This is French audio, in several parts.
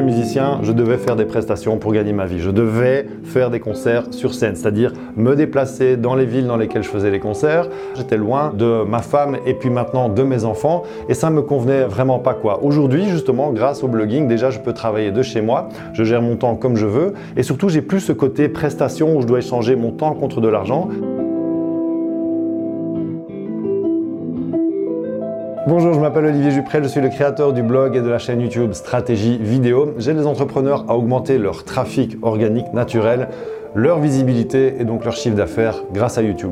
musicien, je devais faire des prestations pour gagner ma vie. Je devais faire des concerts sur scène, c'est-à-dire me déplacer dans les villes dans lesquelles je faisais les concerts. J'étais loin de ma femme et puis maintenant de mes enfants et ça me convenait vraiment pas quoi. Aujourd'hui, justement, grâce au blogging, déjà je peux travailler de chez moi, je gère mon temps comme je veux et surtout j'ai plus ce côté prestation où je dois échanger mon temps contre de l'argent. Bonjour, je m'appelle Olivier Jupré, je suis le créateur du blog et de la chaîne YouTube Stratégie Vidéo. J'aide les entrepreneurs à augmenter leur trafic organique naturel, leur visibilité et donc leur chiffre d'affaires grâce à YouTube.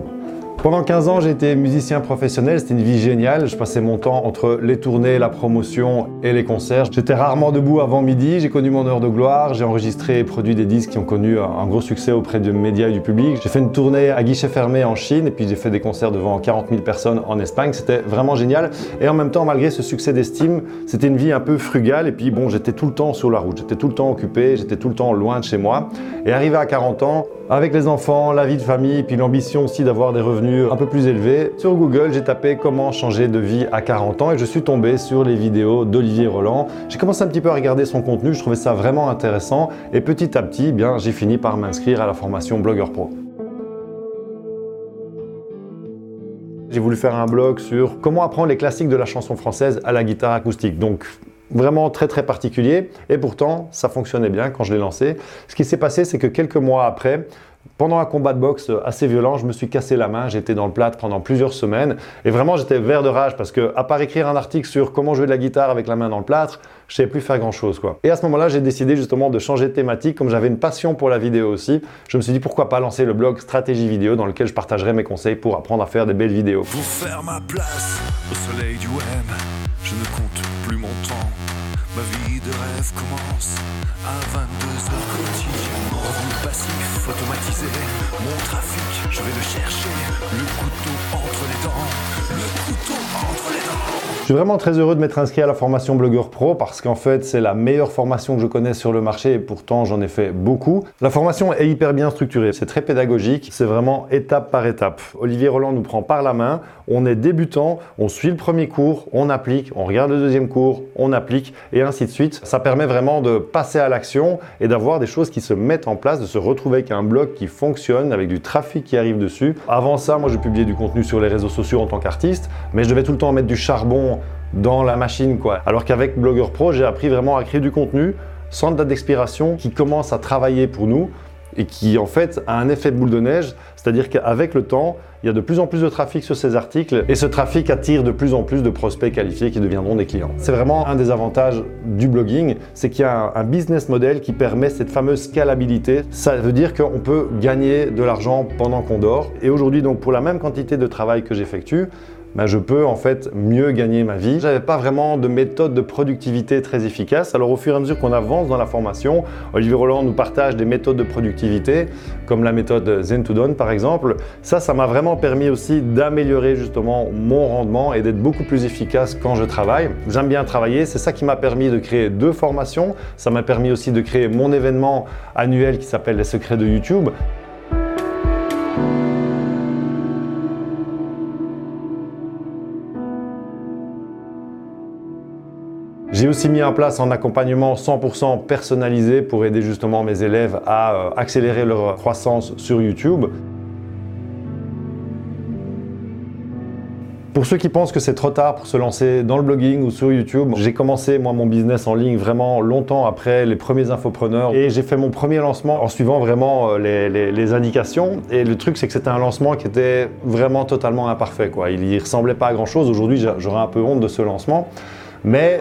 Pendant 15 ans, été musicien professionnel, c'était une vie géniale. Je passais mon temps entre les tournées, la promotion et les concerts. J'étais rarement debout avant midi, j'ai connu mon heure de gloire, j'ai enregistré et produit des disques qui ont connu un gros succès auprès des médias et du public. J'ai fait une tournée à guichet fermé en Chine et puis j'ai fait des concerts devant 40 000 personnes en Espagne. C'était vraiment génial. Et en même temps, malgré ce succès d'estime, c'était une vie un peu frugale et puis bon, j'étais tout le temps sur la route, j'étais tout le temps occupé, j'étais tout le temps loin de chez moi. Et arrivé à 40 ans, avec les enfants, la vie de famille, puis l'ambition aussi d'avoir des revenus un peu plus élevés. Sur Google, j'ai tapé comment changer de vie à 40 ans et je suis tombé sur les vidéos d'Olivier Roland. J'ai commencé un petit peu à regarder son contenu, je trouvais ça vraiment intéressant et petit à petit, eh bien, j'ai fini par m'inscrire à la formation Blogueur Pro. J'ai voulu faire un blog sur comment apprendre les classiques de la chanson française à la guitare acoustique. Donc vraiment très très particulier et pourtant ça fonctionnait bien quand je l'ai lancé. Ce qui s'est passé c'est que quelques mois après, pendant un combat de boxe assez violent, je me suis cassé la main, j'étais dans le plâtre pendant plusieurs semaines et vraiment j'étais vert de rage parce que à part écrire un article sur comment jouer de la guitare avec la main dans le plâtre, je savais plus faire grand chose quoi. Et à ce moment-là, j'ai décidé justement de changer de thématique comme j'avais une passion pour la vidéo aussi. Je me suis dit pourquoi pas lancer le blog Stratégie vidéo dans lequel je partagerai mes conseils pour apprendre à faire des belles vidéos. Pour faire ma place au soleil du web, je ne compte plus mon temps. Ma vie de rêve commence à 22h quotidiennement. Revenu passif, automatisé, mon trafic, je vais le chercher. Le couteau entre les suis vraiment très heureux de m'être inscrit à la formation Blogueur Pro parce qu'en fait c'est la meilleure formation que je connaisse sur le marché et pourtant j'en ai fait beaucoup. La formation est hyper bien structurée, c'est très pédagogique, c'est vraiment étape par étape. Olivier Roland nous prend par la main, on est débutant, on suit le premier cours, on applique, on regarde le deuxième cours, on applique et ainsi de suite. Ça permet vraiment de passer à l'action et d'avoir des choses qui se mettent en place, de se retrouver avec un blog qui fonctionne, avec du trafic qui arrive dessus. Avant ça, moi je publiais du contenu sur les réseaux sociaux en tant qu'artiste, mais je devais tout le temps mettre du charbon dans la machine quoi. Alors qu'avec Blogueur Pro, j'ai appris vraiment à créer du contenu sans date d'expiration qui commence à travailler pour nous et qui en fait a un effet boule de neige, c'est-à-dire qu'avec le temps, il y a de plus en plus de trafic sur ces articles et ce trafic attire de plus en plus de prospects qualifiés qui deviendront des clients. C'est vraiment un des avantages du blogging, c'est qu'il y a un business model qui permet cette fameuse scalabilité. Ça veut dire qu'on peut gagner de l'argent pendant qu'on dort et aujourd'hui donc pour la même quantité de travail que j'effectue, ben, je peux en fait mieux gagner ma vie. J'avais pas vraiment de méthode de productivité très efficace. Alors au fur et à mesure qu'on avance dans la formation, Olivier Roland nous partage des méthodes de productivité, comme la méthode Zen to Done par exemple. Ça, ça m'a vraiment permis aussi d'améliorer justement mon rendement et d'être beaucoup plus efficace quand je travaille. J'aime bien travailler, c'est ça qui m'a permis de créer deux formations. Ça m'a permis aussi de créer mon événement annuel qui s'appelle Les secrets de YouTube. J'ai aussi mis en place un accompagnement 100% personnalisé pour aider justement mes élèves à euh, accélérer leur croissance sur YouTube. Pour ceux qui pensent que c'est trop tard pour se lancer dans le blogging ou sur YouTube, j'ai commencé moi mon business en ligne vraiment longtemps après les premiers infopreneurs et j'ai fait mon premier lancement en suivant vraiment euh, les, indications. Et le truc c'est que c'était un lancement qui était vraiment totalement imparfait. Il y ressemblait pas à grand chose. Aujourd'hui j'aurais un peu honte de ce lancement. Mais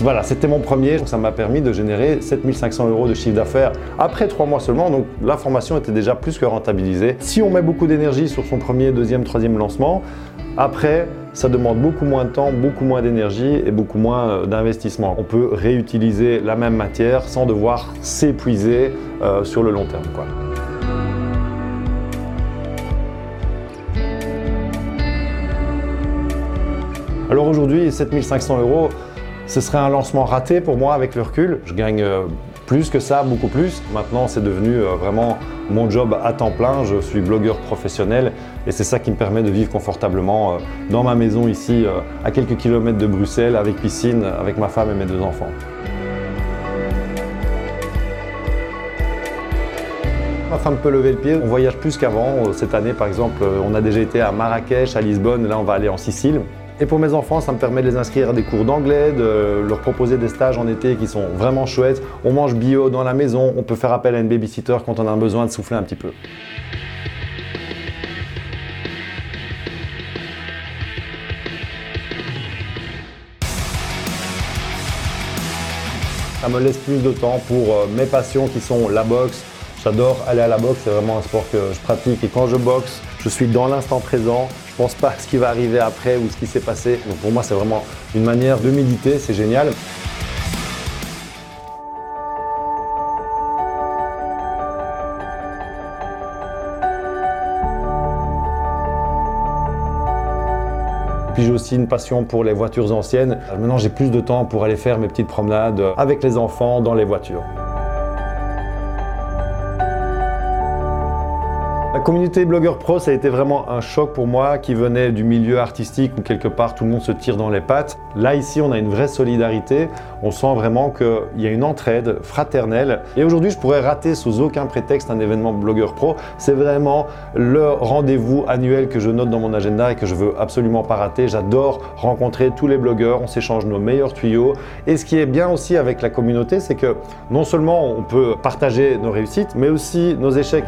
voilà, c'était mon premier, ça m'a permis de générer 7500 euros de chiffre d'affaires après trois mois seulement, donc la formation était déjà plus que rentabilisée. Si on met beaucoup d'énergie sur son premier, deuxième, troisième lancement, après, ça demande beaucoup moins de temps, beaucoup moins d'énergie et beaucoup moins euh, d'investissement. On peut réutiliser la même matière sans devoir s'épuiser euh, sur le long terme. Alors aujourd'hui, 7500 euros, ce serait un lancement raté pour moi avec le recul. Je gagne euh, plus que ça, beaucoup plus. Maintenant, c'est devenu euh, vraiment mon job à temps plein. Je suis blogueur professionnel et c'est ça qui me permet de vivre confortablement euh, dans ma maison ici, à quelques kilomètres de Bruxelles, avec piscine, avec ma femme et mes deux enfants. ma femme peut lever le pied. On voyage plus qu'avant. Cette année, par exemple, on a déjà été à Marrakech, à Lisbonne. Là, on va aller en Sicile. Et pour mes enfants, ça me permet de les inscrire à des cours d'anglais, de leur proposer des stages en été qui sont vraiment chouettes. On mange bio dans la maison, on peut faire appel à une babysitter quand on a besoin de souffler un petit peu. Ça me laisse plus de temps pour euh, mes passions qui sont la boxe. J'adore aller à la boxe, c'est vraiment un sport que je pratique et quand je boxe, je suis dans l'instant présent. Je pense pas à ce qui va arriver après ou ce qui s'est passé. Donc pour moi, c'est vraiment une manière de méditer, c'est génial. Puis j'ai aussi une passion pour les voitures anciennes. Maintenant, j'ai plus de temps pour aller faire mes petites promenades avec les enfants dans les voitures. Communauté blogueur pro, ça a été vraiment un choc pour moi qui venait du milieu artistique où quelque part tout le monde se tire dans les pattes. Là, ici, on a une vraie solidarité. On sent vraiment qu'il y a une entraide fraternelle. Et aujourd'hui, je pourrais rater sous aucun prétexte un événement blogueur pro. C'est vraiment le rendez-vous annuel que je note dans mon agenda et que je veux absolument pas rater. J'adore rencontrer tous les blogueurs. On s'échange nos meilleurs tuyaux. Et ce qui est bien aussi avec la communauté, c'est que non seulement on peut partager nos réussites, mais aussi nos échecs.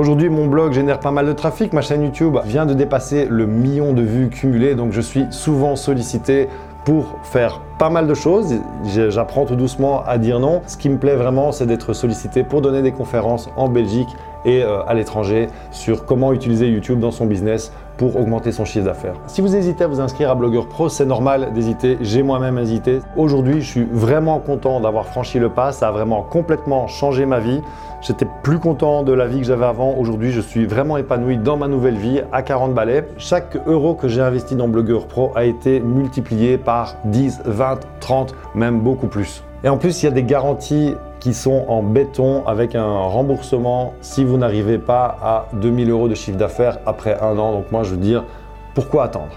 Aujourd'hui, mon blog génère pas mal de trafic. Ma chaîne YouTube vient de dépasser le million de vues cumulées, donc je suis souvent sollicité pour faire pas mal de choses. J'apprends tout doucement à dire non. Ce qui me plaît vraiment, c'est d'être sollicité pour donner des conférences en Belgique et euh, à l'étranger sur comment utiliser YouTube dans son business pour augmenter son chiffre d'affaires. Si vous hésitez à vous inscrire à Blogueur Pro, c'est normal d'hésiter. J'ai moi-même hésité. Aujourd'hui, je suis vraiment content d'avoir franchi le pas. Ça a vraiment complètement changé ma vie. J'étais plus content de la vie que j'avais avant. Aujourd'hui, je suis vraiment épanoui dans ma nouvelle vie à 40 balais. Chaque euro que j'ai investi dans Blogueur Pro a été multiplié par 10, 20, 30, même beaucoup plus. Et en plus, il y a des garanties qui sont en béton avec un remboursement si vous n'arrivez pas à 2000 euros de chiffre d'affaires après un an. Donc moi, je veux dire, pourquoi attendre?